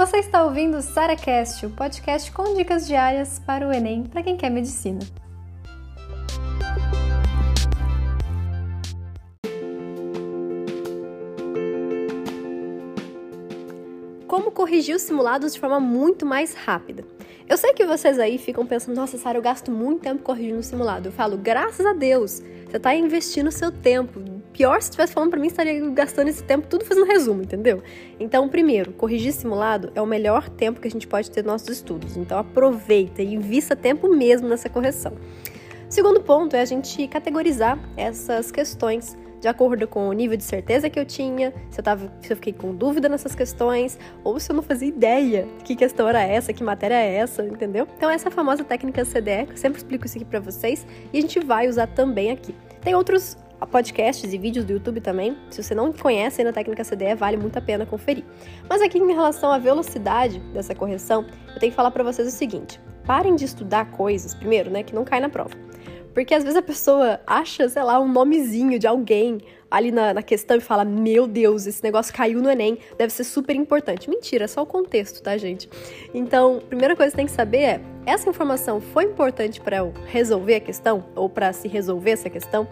Você está ouvindo o SaraCast, o podcast com dicas diárias para o Enem para quem quer medicina. Como corrigir os simulados de forma muito mais rápida? Eu sei que vocês aí ficam pensando, nossa, Sara, eu gasto muito tempo corrigindo o simulado. Eu falo, graças a Deus, você está investindo seu tempo, Pior se estivesse falando para mim, estaria gastando esse tempo tudo fazendo resumo, entendeu? Então, primeiro, corrigir simulado é o melhor tempo que a gente pode ter nos nossos estudos. Então, aproveita e invista tempo mesmo nessa correção. Segundo ponto é a gente categorizar essas questões de acordo com o nível de certeza que eu tinha, se eu, tava, se eu fiquei com dúvida nessas questões, ou se eu não fazia ideia que questão era essa, que matéria é essa, entendeu? Então, essa famosa técnica CDE, eu sempre explico isso aqui para vocês, e a gente vai usar também aqui. Tem outros podcasts e vídeos do YouTube também. Se você não conhece ainda a técnica CDE, vale muito a pena conferir. Mas aqui em relação à velocidade dessa correção, eu tenho que falar para vocês o seguinte: parem de estudar coisas, primeiro, né, que não cai na prova. Porque às vezes a pessoa acha, sei lá, um nomezinho de alguém ali na, na, questão e fala: Meu Deus, esse negócio caiu no Enem, deve ser super importante. Mentira, é só o contexto, tá, gente? Então, a primeira coisa que tem que saber é: essa informação foi importante para eu resolver a questão? Ou para se resolver essa questão?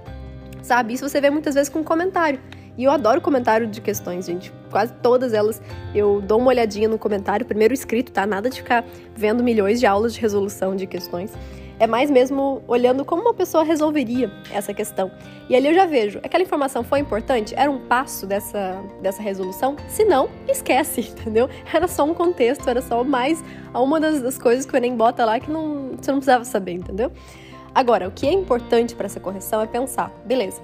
Sabe? Isso você vê muitas vezes com comentário. E eu adoro comentário de questões, gente. Quase todas elas eu dou uma olhadinha no comentário, primeiro escrito, tá? Nada de ficar vendo milhões de aulas de resolução de questões. É mais mesmo olhando como uma pessoa resolveria essa questão. E ali eu já vejo, aquela informação foi importante? Era um passo dessa, dessa resolução? Se não, esquece, entendeu? Era só um contexto, era só mais uma das, das coisas que o Enem bota lá que não, você não precisava saber, entendeu? Agora, o que é importante para essa correção é pensar, beleza,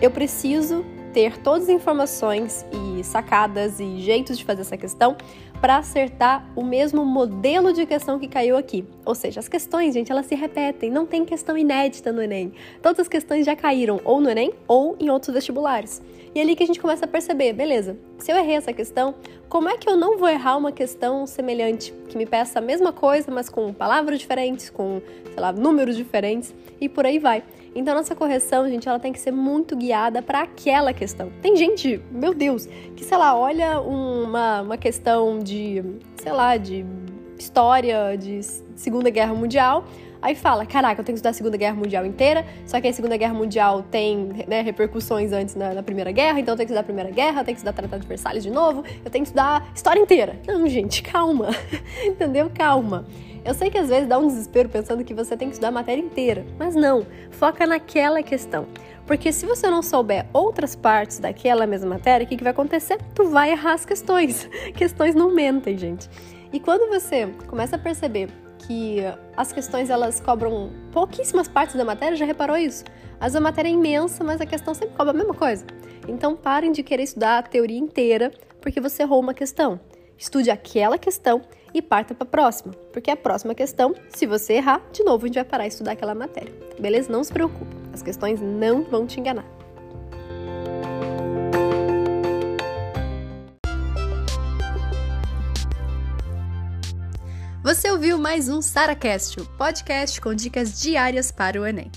eu preciso ter todas as informações e sacadas e jeitos de fazer essa questão para acertar o mesmo modelo de questão que caiu aqui. Ou seja, as questões, gente, elas se repetem, não tem questão inédita no Enem. Todas as questões já caíram ou no Enem ou em outros vestibulares. E é ali que a gente começa a perceber, beleza, se eu errei essa questão, como é que eu não vou errar uma questão semelhante, que me peça a mesma coisa, mas com palavras diferentes, com, sei lá, números diferentes e por aí vai. Então nossa correção, gente, ela tem que ser muito guiada para aquela questão. Tem gente, meu Deus, que sei lá, olha uma, uma questão de, sei lá, de história de Segunda Guerra Mundial, Aí fala, caraca, eu tenho que estudar a Segunda Guerra Mundial inteira, só que a Segunda Guerra Mundial tem né, repercussões antes na, na, Primeira Guerra, então eu tenho que estudar a Primeira Guerra, eu tenho que estudar Tratado de Versalhes de novo, eu tenho que estudar história inteira. Não, gente, calma. Entendeu? Calma. Eu sei que às vezes dá um desespero pensando que você tem que estudar a matéria inteira, mas não, foca naquela questão. Porque se você não souber outras partes daquela mesma matéria, o que, que vai acontecer? Tu vai errar as questões. Questões não mentem, gente. E quando você começa a perceber que as questões elas cobram pouquíssimas partes da matéria, já reparou isso? Às vezes a matéria é imensa, mas a questão sempre cobra a mesma coisa. Então parem de querer estudar a teoria inteira porque você errou uma questão. Estude aquela questão e parta para a próxima, porque a próxima questão, se você errar, de novo a gente vai parar de estudar aquela matéria. Beleza? Não se preocupe, as questões não vão te enganar. Você ouviu mais um SaraCast, o podcast com dicas diárias para o Enem.